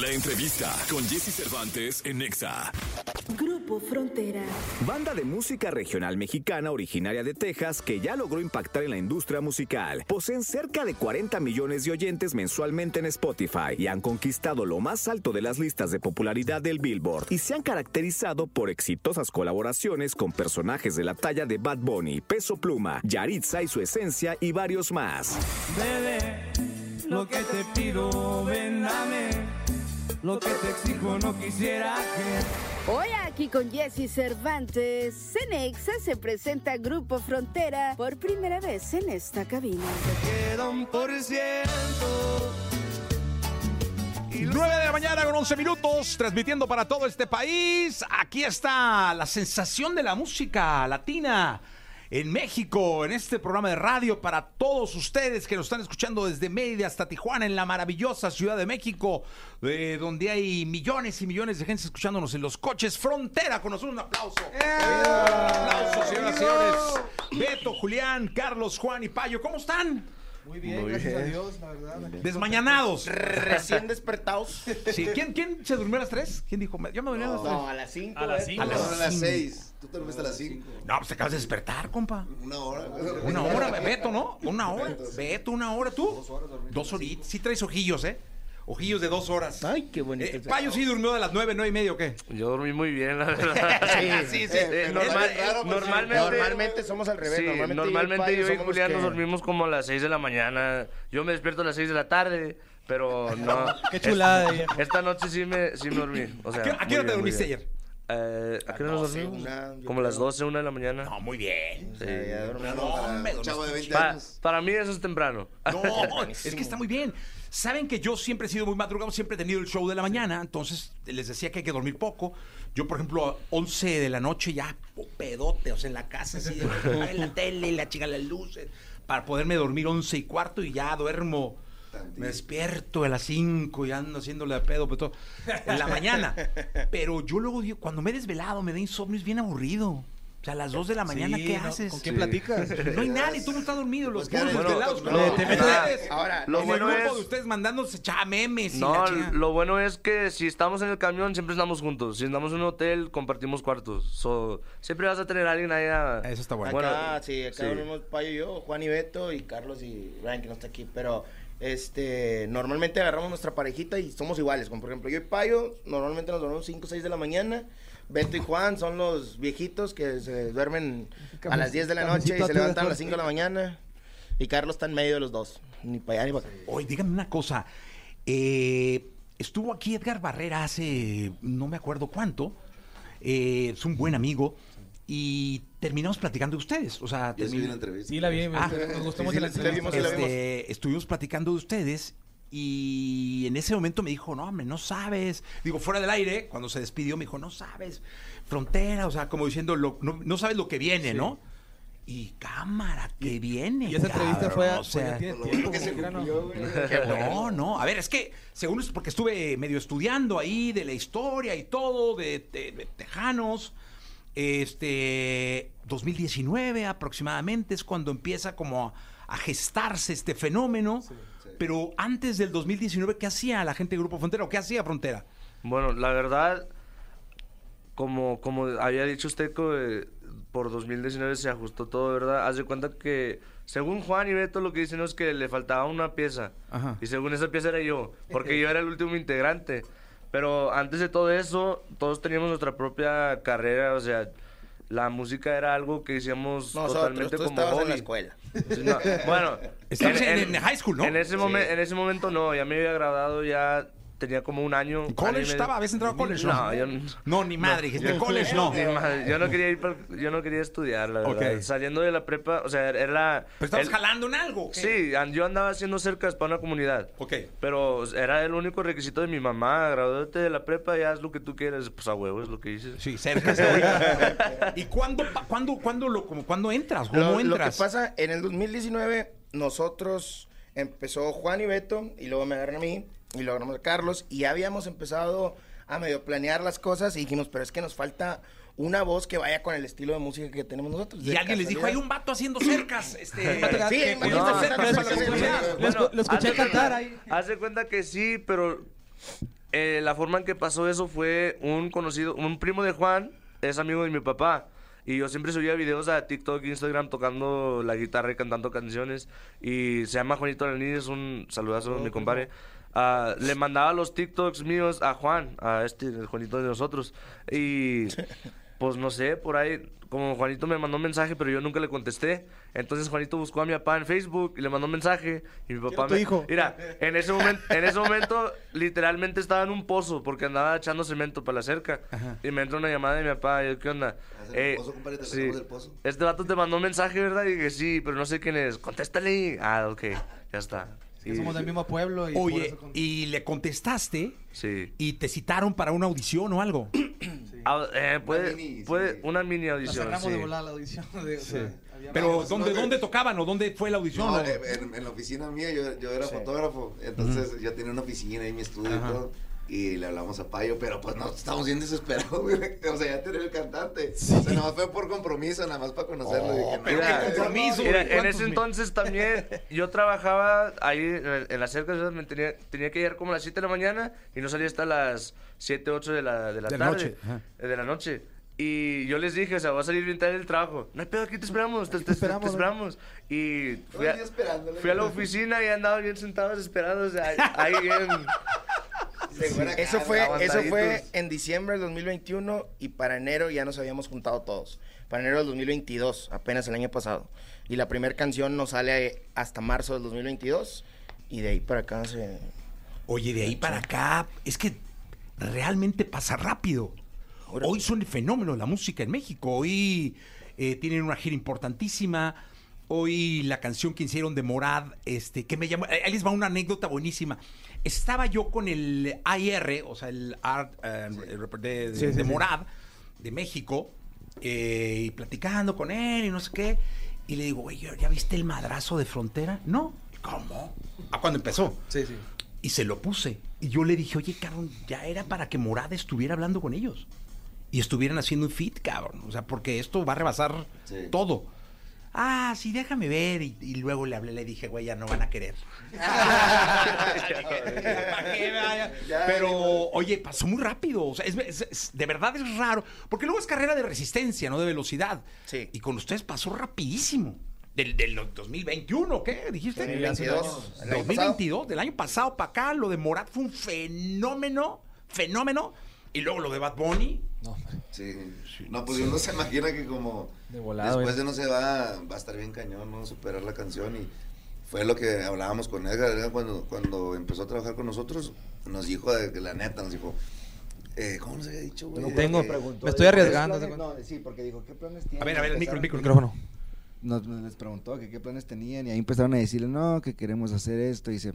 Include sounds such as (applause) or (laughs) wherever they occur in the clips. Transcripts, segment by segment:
La entrevista con Jesse Cervantes en Nexa. Grupo Frontera. Banda de música regional mexicana originaria de Texas que ya logró impactar en la industria musical. Poseen cerca de 40 millones de oyentes mensualmente en Spotify y han conquistado lo más alto de las listas de popularidad del Billboard y se han caracterizado por exitosas colaboraciones con personajes de la talla de Bad Bunny, Peso Pluma, Yaritza y su esencia y varios más. Bebé, lo que te pido, ven dame. Lo que te exijo no quisiera que. Hoy aquí con Jesse Cervantes, Cenexa se presenta Grupo Frontera por primera vez en esta cabina. Queda un por ciento. 9 de la mañana con 11 minutos, transmitiendo para todo este país. Aquí está la sensación de la música latina en México, en este programa de radio para todos ustedes que nos están escuchando desde Mérida hasta Tijuana, en la maravillosa Ciudad de México, eh, donde hay millones y millones de gente escuchándonos en los coches. Frontera con nosotros, un aplauso. Un aplauso, señoras y señores. Beto, Julián, Carlos, Juan y Payo, ¿cómo están? Muy bien, gracias a Dios, la verdad. Desmañanados. Recién despertados. Sí, ¿quién, ¿Quién se durmió a las 3? ¿Quién dijo? Yo me dormí a las 3. No, a las 5. A las cinco. A las No, a las seis. Tú te dormiste a las cinco. No, pues te acabas de despertar, compa. Una hora. Una hora, Beto, ¿no? Una hora. Beto, una hora, ¿tú? Dos horitas. Sí traes ojillos, ¿eh? Ojillos de dos horas. Ay, qué bonito. Eh, Payo sí durmió de las nueve, nueve y medio, ¿o qué? Yo dormí muy bien, la (laughs) verdad. Sí, sí, sí. Eh, normal- Es raro, normalmente, Normalmente somos al revés. sí, normalmente, normalmente yo y Julián que- nos dormimos como a las 6 de la mañana. Yo me despierto a las 6 de la tarde, pero no. (laughs) Qué chulada, viejo. Esta noche sí me, sí me dormí. O sea, ¿A qué, a qué muy hora te bien, dormiste ayer? Eh, ¿A qué hora nos 12, dormimos? una, yo como a las creo. 12, 1 de la mañana. No, muy bien. Sí. Ya dormí. No, hombre, Un chavo de 20 Pa- años. para mí eso es temprano. No, (laughs) es que está muy bien. Saben que yo siempre he sido muy madrugado, siempre he tenido el show de la mañana, entonces les decía que hay que dormir poco. Yo, por ejemplo, a 11 de la noche ya pedote, o sea, en la casa, así, de, la tele, la chica las luces, para poderme dormir 11 y cuarto y ya duermo. Me despierto a las 5 y ando haciéndole a pedo, pero todo, en la mañana. (laughs) Pero yo luego digo, cuando me he desvelado, me da insomnio, es bien aburrido. O sea, a las 2 de la mañana, Sí, ¿qué ¿no? haces? ¿Con quién platicas? No hay nadie, tú no estás dormido, los Pues, puros ¿qué desvelados. No, te metes- Ahora, Lo en bueno el grupo es- de ustedes mandándose cha memes y No, lo bueno es que si estamos en el camión siempre estamos juntos. Si estamos en un hotel compartimos cuartos. So, siempre vas a tener a alguien ahí a... Eso está bueno. Bueno, acá, sí, acá sí. dormimos Payo y yo, Juan y Beto y Carlos y Brian, que no está aquí, pero este, normalmente agarramos nuestra parejita y somos iguales, como por ejemplo yo y Payo, normalmente nos dormimos 5 o 6 de la mañana, Beto y Juan son los viejitos que se duermen a las 10 de la noche y se levantan a las 5 de la mañana, y Carlos está en medio de los dos, ni para allá ni para acá. Oye, díganme una cosa. eh, estuvo aquí Edgar Barrera hace no me acuerdo cuánto. eh, es un buen amigo. Y terminamos platicando de ustedes. O sea, vi la entrevista. Sí, la vi, Ah. nos gustó mucho sí, la sí, entrevista. la vimos. Este, estuvimos platicando de ustedes y en ese momento me dijo, no, hombre, no sabes. Digo, fuera del aire, cuando se despidió, me dijo, no sabes. Frontera, o sea, como diciendo, lo- no, no sabes lo que viene, ¿no? Y cámara, que viene. Y esa entrevista fue, o sea, tiene tiempo que se cumplió, güey. no, no. A ver, es que según es porque estuve medio estudiando ahí de la historia y todo, de, de- de Tejanos. Este 2019 aproximadamente es cuando empieza como a, a gestarse este fenómeno. Pero antes del 2019, ¿qué hacía la gente de Grupo Frontera o qué hacía Frontera? Bueno, la verdad, como, como había dicho usted, eh, por 2019 se ajustó todo, ¿verdad? Haz de cuenta que, según Juan y Beto, lo que dicen es que le faltaba una pieza. Ajá. Y según esa pieza era yo, porque (laughs) yo era el último integrante. Pero antes de todo eso, todos teníamos nuestra propia carrera, o sea, la música era algo que hacíamos Nosotros, totalmente tú como estabas en la hobby. escuela. Sí, no, bueno, en- en high school, ¿no? En ese, momen- en ese momento no, ya me había graduado, ya tenía como un año. ¿College medio. estaba? ¿Habías entrado a college? No, yo no. No, ni madre, dijiste college, no. Ni madre, Yo no quería ir, pa- yo no quería estudiar, la verdad. Saliendo de la prepa, o sea, era... ¿Pero estabas el- jalando en algo? o qué? Sí, yo andaba haciendo cercas para una comunidad. Ok. Pero era el único requisito de mi mamá, graduate de la prepa y haz lo que tú quieras. Pues a huevo es lo que hice. Sí, cerca. ahorita. ¿Y cuándo, cuándo, cuándo, lo, como, cuándo entras? ¿Cómo Lo, lo que entras? pasa, en el 2019, nosotros empezó Juan y Beto, y luego me agarran a mí, y luego agarramos a Carlos, y ya habíamos empezado a medio planear las cosas, y dijimos, pero es que nos falta una voz que vaya con el estilo de música que tenemos nosotros. Y alguien les dijo, hay un vato haciendo cercas. (laughs) Este, Sí, lo cercas escuché- cantar cuenta- ahí. Haz de cuenta que sí, pero eh, la forma en que pasó eso fue un conocido, un primo de Juan, es amigo de mi papá. Y yo siempre subía videos a TikTok, Instagram tocando la guitarra y cantando canciones. Y se llama Juanito Alanís, un saludazo a mi compadre. Ah, le mandaba los TikToks míos a Juan, a este, el Juanito de nosotros. Y pues no sé, por ahí, como Juanito me mandó un mensaje, pero yo nunca le contesté. Entonces Juanito buscó a mi papá en Facebook y le mandó un mensaje. Y mi papá me. hijo. Mira, en ese, momento, en ese momento, literalmente estaba en un pozo porque andaba echando cemento para la cerca. Y me entra una llamada de mi papá. Y yo, ¿qué onda? El pozo, compadre, del pozo. Este vato te mandó un mensaje, ¿verdad? Y dije, sí, pero no sé quién es. Contéstale. Ah, ok, ya está. Que Y- somos del mismo pueblo y por Oye, con- y le contestaste Sí. y te citaron para una audición o algo. Ah, eh, puede, mini, puede, sí. una mini audición. cerramos sí. de volar la audición. (laughs) de- o sea, había- Pero, ¿dónde, no, ¿dónde tocaban o dónde fue la audición? No, o- en, en la oficina mía yo, yo era fotógrafo, entonces yo tenía una oficina y mi estudio Ajá. y todo. Y le hablamos a Payo, pero pues no, estamos bien desesperados, güey. (laughs) O sea, ya tenía el cantante. O sea, nada más fue por compromiso, nada más para conocerlo. Dije, no, pero Mira, qué compromiso. Mira, en ¿cuántos ese mil? entonces también yo trabajaba ahí en, el- la cerca, me tenía, tenía que llegar como a las 7 de la mañana y no salía hasta las 7, 8 de la, de la De la tarde. noche, eh, de la noche. Y yo les dije, o sea, voy a salir bien tarde del trabajo. No hay pedo, aquí te esperamos, te, te- te esperamos, esperamos. Y fui a, el fui la oficina y andaba bien sentados esperando, o sea, ahí bien... (laughs) Acá, Eso fue, eso fue en diciembre del 2021 y para enero ya nos habíamos juntado todos. Para enero del 2022, apenas el año pasado. Y la primera canción nos sale hasta marzo del 2022 y de ahí para acá se... Oye, de ahí para acá, es que realmente pasa rápido. Hoy son el fenómeno la música en México. Hoy eh, tienen una gira importantísima. Hoy la canción que hicieron de Morad, este, que me llamó. Ahí les va una anécdota buenísima. Estaba yo con el AIR, o sea, el Art eh, de, de- Sí, sí, de sí. Morad, de México, eh, y platicando con él y no sé qué. Y le digo, güey, ¿ya viste el madrazo de frontera? No. ¿Cómo? ¿A cuándo empezó? Sí, sí. Y se lo puse. Y yo le dije, oye, cabrón, ya era para que Morada estuviera hablando con ellos. Y estuvieran haciendo un fit, cabrón. O sea, porque esto va a rebasar Sí. todo. Ah, sí, déjame ver. Y, y luego le hablé, le dije, güey, ya no van a querer. (laughs) Pero, oye, pasó muy rápido. O sea, es, es- es- de verdad es raro. Porque luego es carrera de resistencia, no de velocidad. Sí. Y con ustedes pasó rapidísimo. Del, del 2021, ¿qué? ¿Dijiste? 2022. El año 2022, del año pasado para acá, lo de Morat fue un fenómeno, fenómeno. Y luego lo de Bad Bunny. Sí. No, pues uno se imagina que como De volado, después de no se va, va a estar bien cañón, ¿no? Superar la canción y fue lo que hablábamos con Edgar, Edgar cuando, cuando empezó a trabajar con nosotros, nos dijo, de que la neta, nos dijo, eh, ¿cómo nos había dicho, güey? No tengo- Que- me estoy arriesgando, ¿Qué ¿te planes-? No, sí, porque dijo, ¿qué planes tienen? A ver, a ver, el micro, el micro. el Micrófono. Nos, nos les preguntó que qué planes tenían y ahí empezaron a decirle, no, que queremos hacer esto. Y dice,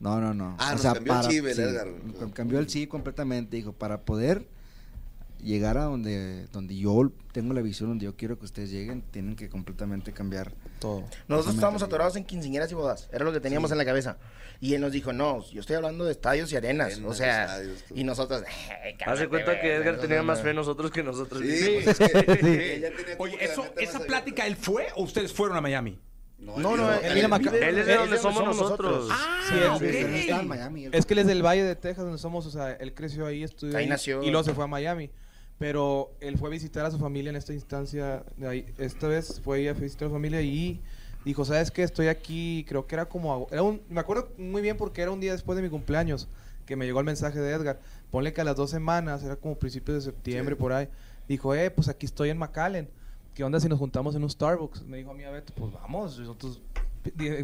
no, no, no. Ah, nos cambió el chip el sí, Edgar. cam- Cambió el chip completamente. Dijo, para poder llegar a donde, donde yo tengo la visión, donde yo quiero que ustedes lleguen, tienen que completamente cambiar Todo. Nosotros estábamos atorados en quinceañeras y bodas. Era lo que teníamos en la cabeza. Y él nos dijo, no, yo estoy hablando de estadios y arenas. En o sea, estadios, tú. y nosotros... Haz de cuenta que Edgar tenía más fe en nosotros que nosotros. Sí, pues es que (laughs) (laughs) ella tenía como Oye, que la eso, ¿esa plática abierta. él fue o ustedes fueron a Miami? No, no, él él, es de donde somos nosotros. Ah, Sí, él- ok. Sí, él estaba en Miami, Es que él es del Valle de Texas, donde somos, o sea, él creció ahí, estudió Ahí ahí, nació. y luego se fue a Miami. Pero él fue a visitar a su familia en esta instancia, de ahí, esta vez fue a visitar a su familia y dijo, ¿sabes qué? Estoy aquí, creo que era como, era un, me acuerdo muy bien porque era un día después de mi cumpleaños que me llegó el mensaje de Edgar. Ponle que a las dos semanas, era como principios de septiembre Sí. por ahí, dijo, eh, pues aquí estoy en McAllen. ¿Qué onda si nos juntamos en un Starbucks? Me dijo a mí a Beto, pues vamos. Nosotros,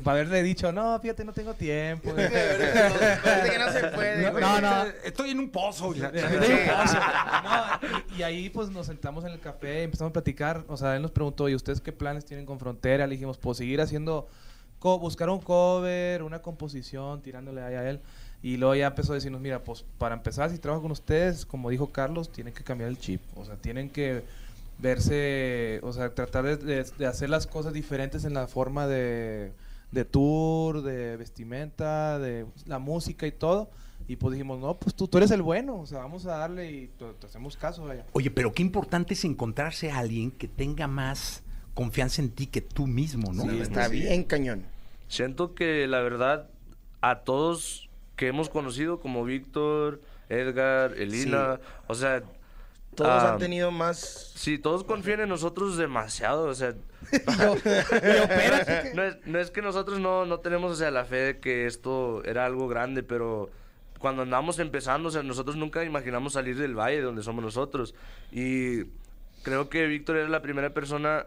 para haberle dicho, no, fíjate, no tengo tiempo. (laughs) Que no se puede, güey. No, no. Estoy en un pozo. No, y, y ahí pues nos sentamos en el café y empezamos a platicar. O sea, él nos preguntó, ¿y ustedes qué planes tienen con Frontera? Le dijimos, pues seguir haciendo, co- buscar un cover, una composición, tirándole ahí a él. Y luego ya empezó a decirnos, mira, pues para empezar, si trabajo con ustedes, como dijo Carlos, tienen que cambiar el chip. O sea, tienen que verse, o sea, tratar de, de- de hacer las cosas diferentes en la forma de, de tour, de vestimenta, de la música y todo. Y pues dijimos, no, pues tú, tú eres el bueno, o sea, vamos a darle y te, te hacemos caso, vaya. Oye, pero qué importante es encontrarse a alguien que tenga más confianza en ti que tú mismo, ¿no? Sí, está bien cañón. Siento que la verdad, a todos que hemos conocido, como Víctor, Edgar, Elina, o sea... Todos ah, han tenido más... Sí, todos confían en nosotros demasiado, o sea... (laughs) (laughs) no, es, no es que nosotros no, no tenemos, o sea, la fe de que esto era algo grande, pero cuando andamos empezando, o sea, nosotros nunca imaginamos salir del valle donde somos nosotros. Y creo que Víctor era la primera persona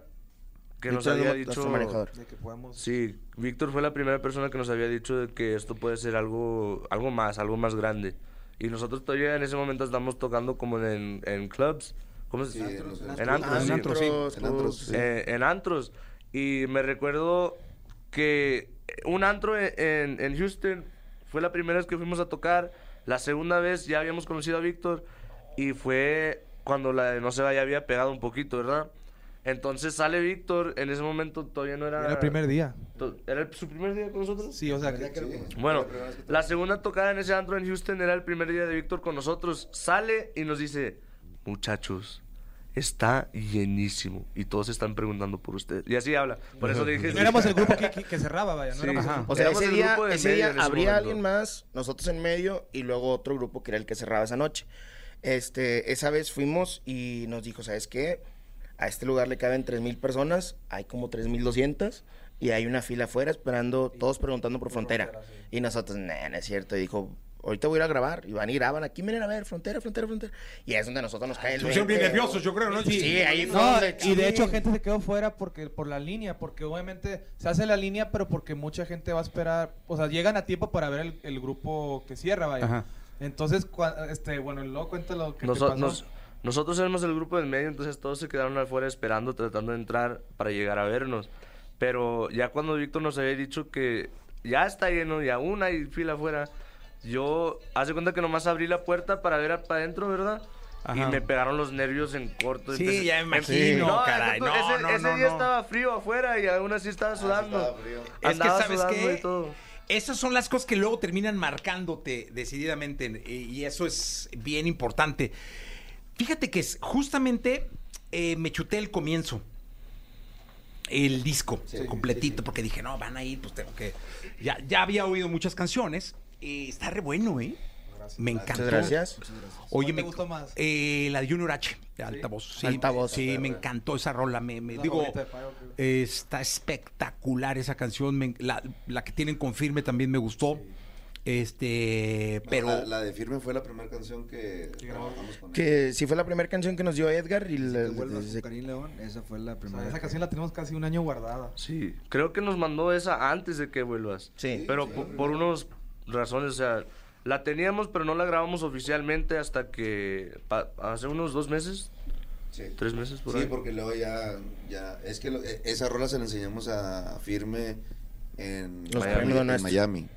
que nos Víctor había dicho... manejador. De que. Sí, Víctor fue la primera persona que nos había dicho de que esto puede ser algo, algo más, algo más grande. Y nosotros todavía en ese momento estamos tocando como en, en clubs. ¿Cómo se Sí, dice? en En antros, sí. En antros, sí. En antros, sí. Eh, en antros. Y me recuerdo que un antro en, en- en Houston fue la primera vez que fuimos a tocar. La segunda vez ya habíamos conocido a Víctor y fue cuando la de No se vaya había pegado un poquito, ¿verdad? Entonces sale Víctor, en ese momento todavía no era... Era el primer día. to- ¿Era el- su primer día con nosotros? Sí, o sea, que, Bueno, la segunda tocada en ese antro en Houston era el primer día de Víctor con nosotros. Sale y nos dice, muchachos, está llenísimo. Y todos están preguntando por usted. Y así habla. Por eso dije... no éramos el grupo que, que- que cerraba, vaya. No Sí. éramos Ajá. O sea, ese día, ese medio día ese habría momento. alguien más, nosotros en medio, y luego otro grupo que era el que cerraba esa noche. Este, esa vez fuimos y nos dijo, ¿sabes qué? A este lugar le caben 3.000 personas, hay como 3.200 y hay una fila afuera esperando, todos preguntando por frontera. Y nosotros, nah, no es cierto. Y dijo, ahorita voy a ir a grabar. Y van y graban, aquí vienen a ver, frontera, frontera, frontera. Y es donde a nosotros nos cae el Se pusieron bien 20. nerviosos, yo creo, ¿no? Sí, ahí fue No, donde- y de sí. hecho gente se quedó fuera porque por la línea, porque obviamente se hace la línea, pero porque mucha gente va a esperar, o sea, llegan a tiempo para ver el, el grupo que cierra, vaya. Ajá. Entonces, cua- este, bueno, luego cuenta lo que te pasó. nos- nosotros éramos el grupo del medio, entonces todos se quedaron afuera esperando, tratando de entrar para llegar a vernos. Pero ya cuando Víctor nos había dicho que ya está lleno y aún hay fila afuera, yo hace cuenta que nomás abrí la puerta para ver para adentro, ¿verdad? Ajá. Y me pegaron los nervios en corto. Sí, Empecé- ya me imagino, No, caray. ese- No, ese, no, ese día no. estaba frío afuera y aún así estaba sudando. estaba frío. Es que, ¿sabes qué? y todo. Esas son las cosas que luego terminan marcándote decididamente y eso es bien importante. Fíjate que es, justamente eh, me chuté el comienzo. El disco completito, porque dije, no, van a ir, pues tengo que. Ya, ya había oído muchas canciones. y está re bueno, ¿eh? Me encantó. Muchas gracias. Oye, ¿Cuál te me gustó más? eh, la de Junior H, de altavoz. Sí, Altavoz. Sí, me encantó esa rola. Me, me- digo, creo. está espectacular esa canción. me- la, la que tienen con firme también me gustó. Este, pero. La, la de Firme fue la primera canción que trabajamos con él. Que sí fue la primera canción que nos dio Edgar y la- Que con Karim León, esa fue la O sea, primera. esa que- canción la tenemos casi un año guardada. Sí, creo que nos mandó esa antes de que vuelvas. Sí. Pero po- por, unas razones, o sea, la teníamos, pero no la grabamos oficialmente hasta que pa- hace unos dos meses, Sí. tres meses por Sí, ahí. porque luego ya, ya, es que lo- e- esa rola se la enseñamos a Firme en. Miami.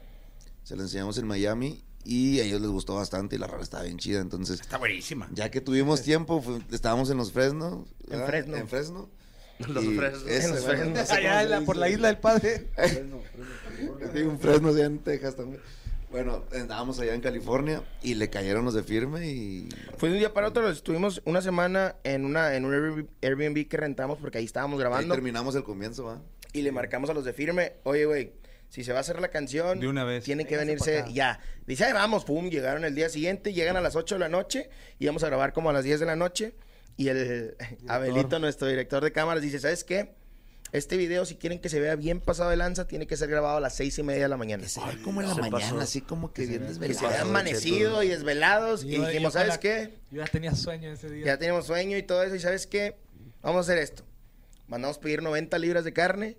Se la enseñamos en Miami y a ellos les gustó bastante y la rola estaba bien chida. Entonces, Está buenísima. ya que tuvimos tiempo, estábamos en los Fresno. ¿verdad? Fresno. En Fresno. (laughs) Los Y Fresnos. ese, En los bueno, Fresnos. no (laughs) sé Allá en la- por dice. la isla del padre. (laughs) Hay un Fresno allá en Texas también. Bueno, andábamos allá en California y le cayeron los de firme y Fue de un día para otro, estuvimos una semana en una en un Airbnb- Airbnb que rentamos porque ahí estábamos ahí grabando terminamos el comienzo, ¿va? y le marcamos a los de firme, oye, güey, si se va a hacer la canción, De una vez. tienen que venirse ya. Dice, "Ay, vamos, pum, llegaron el día siguiente, llegan a las 8 de la noche y vamos a grabar como a las 10 de la noche y el Abelito, nuestro director de cámaras, dice, ¿sabes qué? Este video, si quieren que se vea bien pasado de lanza, tiene que ser grabado a las seis y media de la mañana. Ay, como en la mañana, pasó. así como que bien Que se vea amanecido y desvelados. Y Yo- dijimos, ¿sabes la- qué? Yo ya tenía sueño ese día. Ya teníamos sueño y todo eso. ¿Y sabes qué? Vamos a hacer esto. Mandamos pedir 90 libras de carne.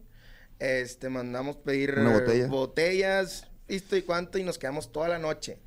Este, mandamos pedir botella. botellas, listo y cuánto, y nos quedamos toda la noche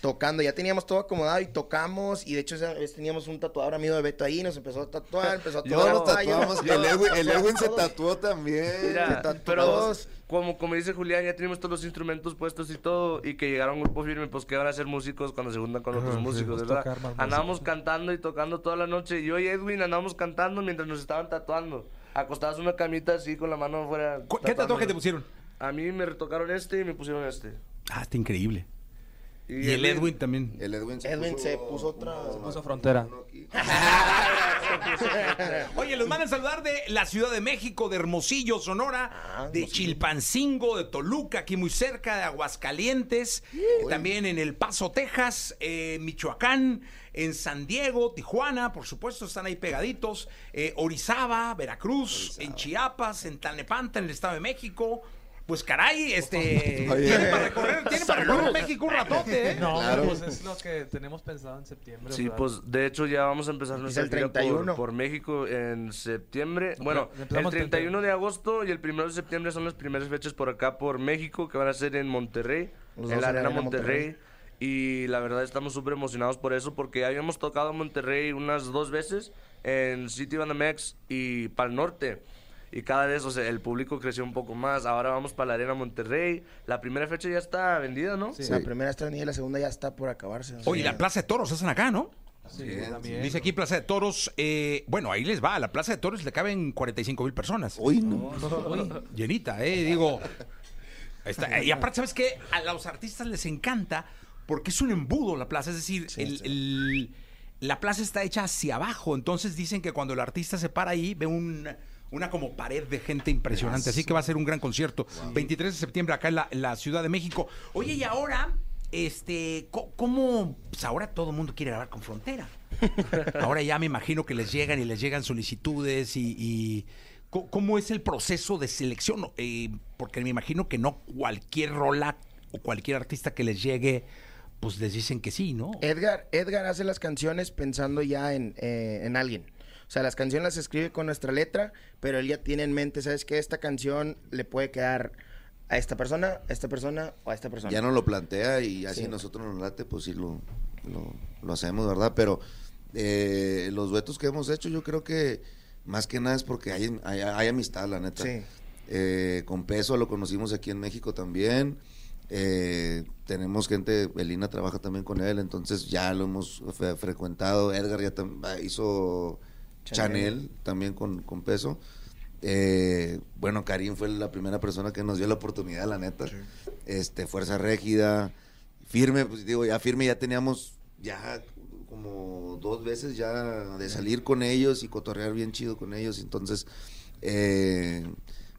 tocando. Ya teníamos todo acomodado y tocamos. Y de hecho, esa vez teníamos un tatuador amigo de Beto ahí, nos empezó a tatuar, empezó a Yo tatuar. nos caballo. tatuamos. Yo- El Edwin, el Edwin se tatuó también. Mira, Se tatuó pero todos. como, como dice Julián, ya tenemos todos los instrumentos puestos y todo, y que llegaron un grupo firme, pues que van a ser músicos cuando se juntan con otros músicos, Pues ¿verdad? Andábamos cantando y tocando toda la noche. Yo y Edwin andábamos cantando mientras nos estaban tatuando. Acostados en una camita así con la mano afuera. ¿Cu- ¿Qué tatuaje te pusieron? A mí me retocaron este y me pusieron este. Ah, está increíble. Y el Edwin también. El Edwin se Edwin puso, se puso otra- uno- puso (laughs) (laughs) frontera. Oye, los mandan a saludar de la Ciudad de México, de Hermosillo, Sonora, Ah, de Chilpancingo, de Toluca, aquí muy cerca, de Aguascalientes, también en El Paso, Texas, eh, Michoacán, en San Diego, Tijuana, por supuesto, están ahí pegaditos, eh, Orizaba, Veracruz, en Chiapas, en Tlalnepanta, en el Estado de México. Pues caray, este. (laughs) Tiene para recorrer, tiene para recorrer México un ratote, ¿eh? No, Claro. pues es lo que tenemos pensado en septiembre. Sí, ¿verdad? pues de hecho ya vamos a empezar nuestra el gira por, 31. por México en septiembre. Bueno, el empezamos el 31 de agosto y el 1 de septiembre son las primeras fechas por acá por México que van a ser en Monterrey, Los en la en la Arena Monterrey. Monterrey. Y la verdad estamos súper emocionados por eso porque ya habíamos tocado Monterrey unas dos veces en City Banamex y Pal Norte. Y cada vez, o sea, el público creció un poco más. Ahora vamos para la Arena Monterrey. La primera fecha ya está vendida, ¿no? La primera está vendida y la segunda ya está por acabarse. o sea, Oye, la Plaza de Toros hacen acá, ¿no? Sí. Dice aquí Plaza de Toros, eh, bueno, ahí les va, a la Plaza de Toros le caben 45 mil personas. Uy, no. (laughs) Llenita, eh, digo. está- y aparte, ¿sabes qué? A los artistas les encanta porque es un embudo la plaza, es decir, el- el- la plaza está hecha hacia abajo, entonces dicen que cuando el artista se para ahí ve un- una como pared de gente impresionante, así que va a ser un gran concierto. 23 de septiembre acá en la, en la Ciudad de México. Oye, y ahora, este, ¿cómo? Pues ahora todo el mundo quiere grabar con Frontera. (laughs) Ahora ya me imagino que les llegan y les llegan solicitudes y, y ¿cómo es el proceso de selección? Eh, porque me imagino que no cualquier rola o cualquier artista que les llegue, pues les dicen que sí, ¿no? Edgar, Edgar hace las canciones pensando ya en, eh, en alguien. O sea, las canciones las escribe con nuestra letra, pero él ya tiene en mente, ¿sabes qué? Esta canción le puede quedar a esta persona, a esta persona o a esta persona. Ya nos lo plantea y así Sí. nosotros nos late, pues sí lo, lo, lo hacemos, ¿verdad? Pero eh, los duetos que hemos hecho, yo creo que más que nada es porque hay, hay, hay amistad, la neta. Sí. Eh, con Peso lo conocimos aquí en México también. Eh, tenemos gente, Elina trabaja también con él, entonces ya lo hemos fre- frecuentado. Edgar ya hizo Chanel. Chanel, también con, con Peso. Eh, bueno, Karim fue la primera persona que nos dio la oportunidad, la neta. Este, Fuerza Régida, Firme, pues digo, ya Firme ya teníamos ya como dos veces ya de salir con ellos y cotorrear bien chido con ellos. Entonces, eh,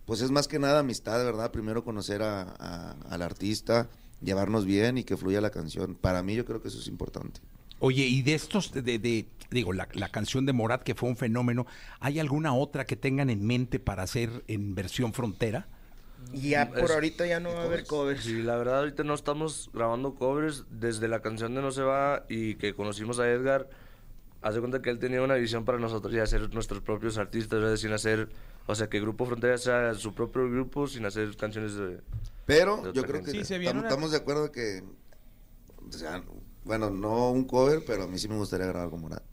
pues es más que nada amistad, ¿verdad? Primero conocer a- a- al artista, llevarnos bien y que fluya la canción. Para mí yo creo que eso es importante. Oye, y de estos, de, de- digo, la, la canción de Morat que fue un fenómeno, ¿hay alguna otra que tengan en mente para hacer en versión frontera? Ya por Es- ahorita ya no va a haber covers. Sí, la verdad ahorita no estamos grabando covers desde la canción de No se va y que conocimos a Edgar. Hace cuenta que él tenía una visión para nosotros y hacer nuestros propios artistas, ¿verdad? sin hacer, o sea, que Grupo Frontera sea su propio grupo sin hacer canciones de... Pero De yo creo que. Sí, estamos, una- estamos de acuerdo que, o sea, bueno, no un cover, pero a mí sí me gustaría grabar con Morat.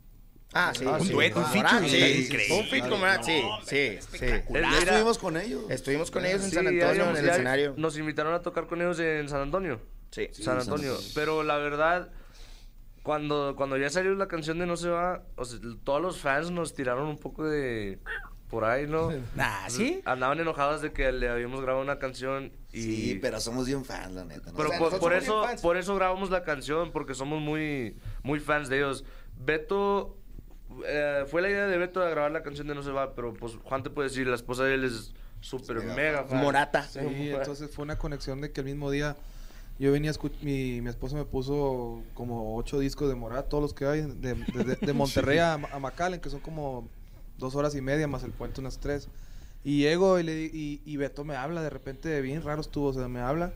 Ah, sí. Un sí. dueto, un Ah, featuring, sí. Un feat con Morat, sí, sí, sí. Ya estuvimos con ellos. Estuvimos con ellos en San Antonio, en el escenario. Nos invitaron a tocar con ellos en San Antonio. Sí. Sí, San Antonio. Antonio. Pero la verdad, cuando, cuando ya salió la canción de No se va, o sea, todos los fans nos tiraron un poco de... Por ahí, ¿no? (laughs) Ah, ¿sí? Andaban enojados de que le habíamos grabado una canción y... Sí, pero somos bien fans, la neta. ¿no? Pero O sea, por, eso, por eso grabamos la canción, porque somos muy, muy fans de ellos. Beto, eh, fue la idea de Beto de grabar la canción de No se va, pero pues Juan te puede decir, la esposa de él es súper Mega mega fan. Morata. Sí, entonces fue una conexión de que el mismo día yo venía mi, mi esposa me puso como ocho discos de Morat, todos los que hay, de, de- de- de (laughs) Monterrey a, a McAllen, que son como dos horas y media más el puente unas tres. Y llego y, le, y, y Beto me habla, de repente bien raro estuvo, o sea, me habla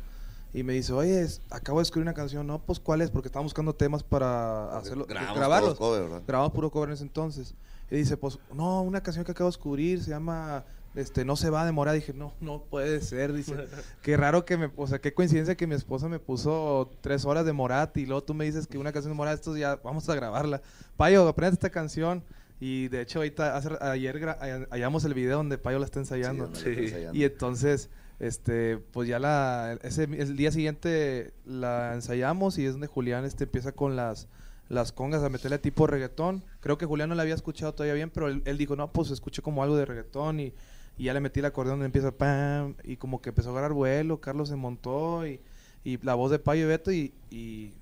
y me dice, oye, es- acabo de escribir una canción, no, pues ¿cuál es? Porque estamos buscando temas para hacerlo, grabamos grabarlos. todo cover, ¿verdad? Grabamos puro cover en ese entonces. Y dice, pues, no, una canción que acabo de descubrir se llama este No se va a demorar. Dije, no, no puede ser. Dice, (laughs) qué raro que me, o sea, qué coincidencia que mi esposa me puso tres horas de Morat y luego tú me dices que una canción de Morat, estos ya vamos a grabarla. Payo, aprende esta canción. Y de hecho, ahorita, hace- ayer hallamos el video donde Payo la está ensayando. Sí, ensayando. Y entonces, este, pues ya la, ese, el día siguiente la ensayamos y es donde Julián este, empieza con las, las congas a meterle tipo reggaetón. Creo que Julián no la había escuchado todavía bien, pero él, él dijo, no, pues escuché como algo de reggaetón y, y ya le metí el acordeón donde empieza pam y como que empezó a agarrar vuelo, Carlos se montó y, y la voz de Payo y Beto y, y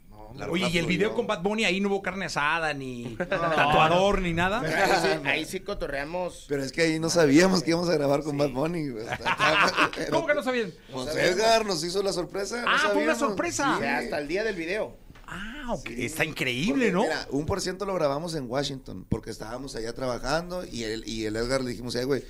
Oye, y el video con Bad Bunny ahí no hubo carne asada, ni (laughs) tatuador, ni nada. Pero ahí, sí, ahí sí cotorreamos. Pero es que ahí no sabíamos que íbamos a grabar con Bad Bunny. (laughs) ¿Cómo que no sabían? Pues Edgar nos hizo la sorpresa. no Ah, fue una sorpresa. Sí, hasta el día del video. Ah, ok. Está increíble, Porque, ¿no? Mira, un por ciento lo grabamos en Washington porque estábamos allá trabajando y el, y el Edgar le dijimos, eh, güey,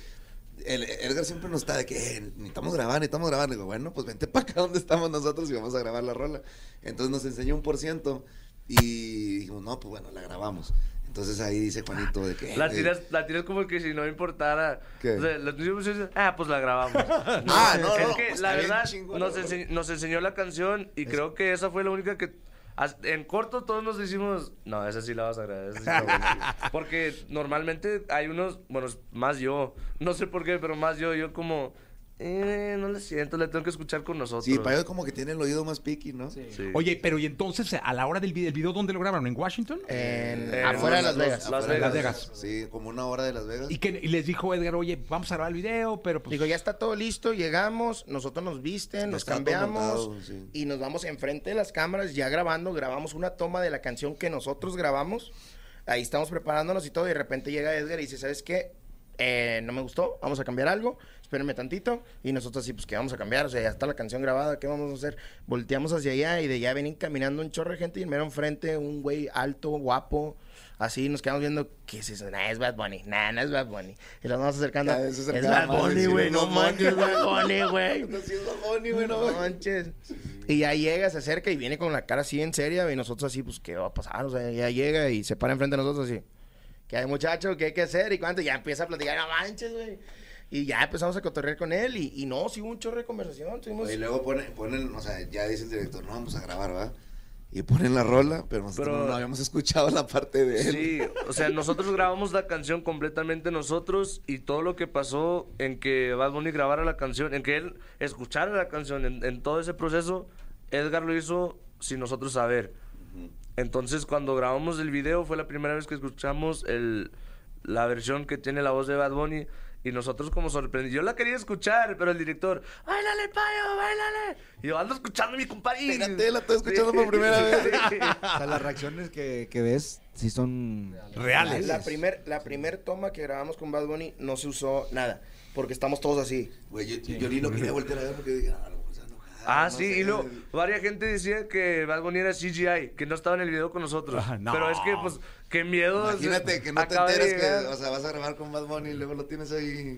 el Edgar siempre nos está de que eh, necesitamos grabar, necesitamos grabar. Le digo, bueno, pues vente (laughs) para acá donde estamos nosotros y vamos a grabar la rola. Entonces nos enseñó un por ciento y dijimos, no, pues bueno, la grabamos. Entonces ahí dice Juanito de que... La eh, tiras, la tiras como que si no importara. ¿Qué? O sea, la ah, pues la grabamos. (laughs) Ah, no, es no, que pues la verdad nos, güey. enseñ- nos enseñó la canción y creo que esa fue la única que. En corto todos nos decimos, no, esa sí la vas a grabar. sí está buena". (laughs) Porque normalmente hay unos, bueno, más yo, no sé por qué, pero más yo, yo como, eh, no le siento, le tengo que escuchar con nosotros. Sí, Payo como que tiene el oído más piqui, ¿no? Sí. Oye, pero y entonces a la hora del video, el video ¿dónde lo grabaron? ¿En Washington? En- Eh, afuera de Las Vegas. Las de Las Vegas. Sí, como una hora de Las Vegas. Y que y les dijo Edgar, oye, vamos a grabar el video, pero pues. Digo, ya está todo listo, llegamos, nosotros nos visten, nos está todo cambiamos montado, sí. y nos vamos enfrente de las cámaras ya grabando, grabamos una toma de la canción que nosotros grabamos, ahí estamos preparándonos y todo, y de repente llega Edgar y dice, ¿sabes qué? Eh, no me gustó, vamos a cambiar algo, espérenme tantito, y nosotros así, pues, ¿qué vamos a cambiar? O sea, ya está la canción grabada, ¿qué vamos a hacer? Volteamos hacia allá y de allá vienen caminando un chorro de gente y mero enfrente un güey alto, guapo, así, nos quedamos viendo, ¿qué es eso? Nah, es Bad Bunny, nah, no es Bad Bunny, y nos vamos acercando, es Bad Bunny, güey, no manches. Bad Bunny, güey. No, es Bad Bunny, güey, No manches. Y ya llega, se acerca y viene con la cara así en seria y nosotros así, pues, ¿qué va a pasar? O sea, ya llega y se para enfrente de nosotros así. ¿Qué hay, muchacho? ¿Qué hay que hacer? ¿Y cuánto? Ya empieza a platicar, no manches, güey. Y ya empezamos a cotorrear con él y, y no, sí hubo un chorro de conversación. Tuvimos... Y luego ponen, ponen, o sea, ya dice el director, no vamos a grabar, ¿va? Y ponen la rola, pero nosotros Pero- no habíamos escuchado la parte de él. Sí, o sea, nosotros grabamos la canción completamente nosotros y todo lo que pasó en que Bad Bunny grabara la canción, en que él escuchara la canción, en, en todo ese proceso, Edgar lo hizo sin nosotros saber. Entonces, cuando grabamos el video, fue la primera vez que escuchamos el, la versión que tiene la voz de Bad Bunny. Y nosotros como sorprendidos. Yo la quería escuchar, pero el director, ¡Báilale, payo, báilale! Y yo ando escuchando a mi compadre. Espérate, la estoy escuchando por primera vez. Sí. (laughs) O sea, las reacciones que, que ves sí son Reales. La primer, la primer toma que grabamos con Bad Bunny no se usó nada, porque estamos todos así. Güey, yo, yo ni lo quería voltear a ver porque dije, ah, no, Ah, no sí, sé". y luego, varias gente decía que Bad Bunny era CGI, que no estaba en el video con nosotros. Ah, no. Pero es que, pues, qué miedo. Imagínate que no te de enteres que, o sea, vas a grabar con Bad Bunny y luego lo tienes ahí.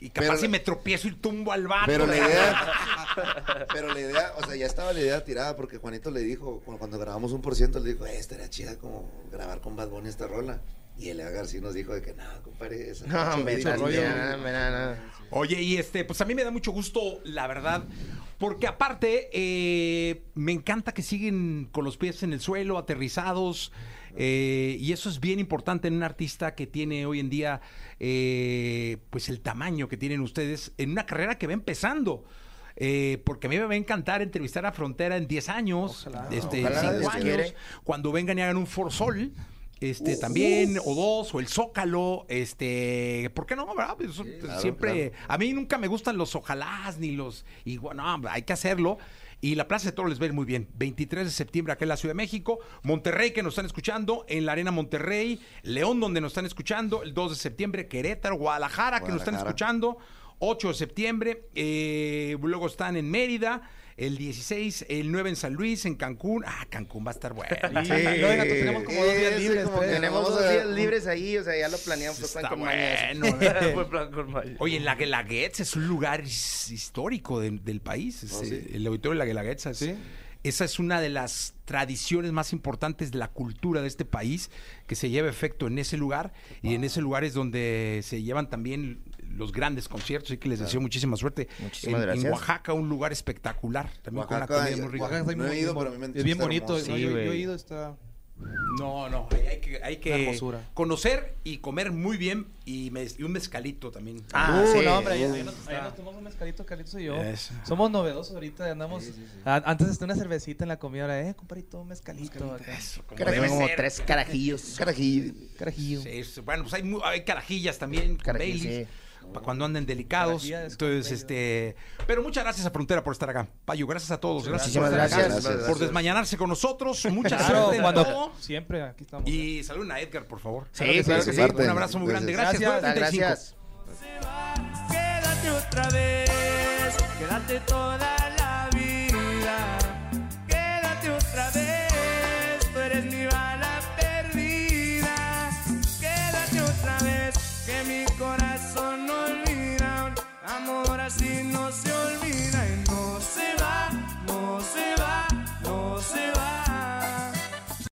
Y capaz Pero- si me tropiezo y tumbo al vato. Pero la idea, (laughs) pero la idea, o sea, ya estaba la idea tirada porque Juanito le dijo, cu- cuando grabamos un por ciento, le dijo, eh, estaría chida como grabar con Bad Bunny esta rola. Y el sí nos dijo de que, no, compadre, esa (laughs) No, estás rollo". Oye, y este, pues a mí me da mucho gusto, la verdad, porque aparte eh, me encanta que siguen con los pies en el suelo, aterrizados, eh, y eso es bien importante en un artista que tiene hoy en día, eh, pues el tamaño que tienen ustedes en una carrera que va empezando. Eh, porque a mí me va a encantar entrevistar a Frontera en 10 años, este, Ojalá, cinco Dios años, quiere. cuando vengan y hagan un For Sol. Este, también, o dos, o el Zócalo, este, ¿por qué no? verdad? Pues claro, siempre, a mí nunca me gustan los ojalás ni los, y bueno, no, hay que hacerlo. Y la Plaza de Toros les va a ir muy bien. 23 de septiembre acá en la Ciudad de México. Monterrey, que nos están escuchando. En la Arena Monterrey. León, donde nos están escuchando. El 2 de septiembre. Querétaro. Guadalajara, que nos están escuchando. 8 de septiembre. eh, luego están en Mérida. El 16, el 9 en San Luis, en Cancún. Ah, Cancún va a estar bueno. No, venga, pues tenemos como dos días libres. como pues. Tenemos dos días libres ahí, o sea, ya lo planeamos, (laughs) fue plan con bueno. Fue plan con Maya. Oye, la Guelaguetza es un lugar his- histórico de- del país. es, Oh, sí. eh, El auditorio de la Guelaguetza. es- Sí. Esa es una de las tradiciones más importantes de la cultura de este país que se lleva efecto en ese lugar y en ese lugar es donde se llevan también los grandes conciertos y que les deseo muchísima suerte. Muchísimas en, en gracias. Oaxaca, un lugar espectacular, también con Oaxaca, una comida muy rica. Oaxaca está No he muy- ido, muy- pero me Es bien bonito. hermoso. ¿no? Sí, yo, yo he ido, está... No, no, hay, que, hay que conocer y comer muy bien y, mez- y un mezcalito también. Ah, Uh, sí. no, hombre, allá, allá nos, allá nos tomamos un mezcalito, Carlitos y yo. Eso. Somos novedosos ahorita, andamos... A- Antes está una cervecita en la comida, ahora, eh, compadrito, un mezcalito. acá. Eso, como como tres carajillos. Carajillo. Carajillo. Sí, bueno, pues hay, mu- hay carajillas también, con sí. Para cuando anden delicados. Entonces, este. Pero muchas gracias a Frontera por estar acá. Payo, gracias a todos. Gracias por estar acá, gracias. por desmañanarse con nosotros. (laughs) Mucha Claro, suerte cuando- todo. Siempre, aquí estamos. Y saluden a Edgar, por favor. Sí, Claro que claro sí, que sí. sí. Parte. Un abrazo muy grande. Gracias. Gracias. 9:35. Gracias. Quédate otra vez, quédate toda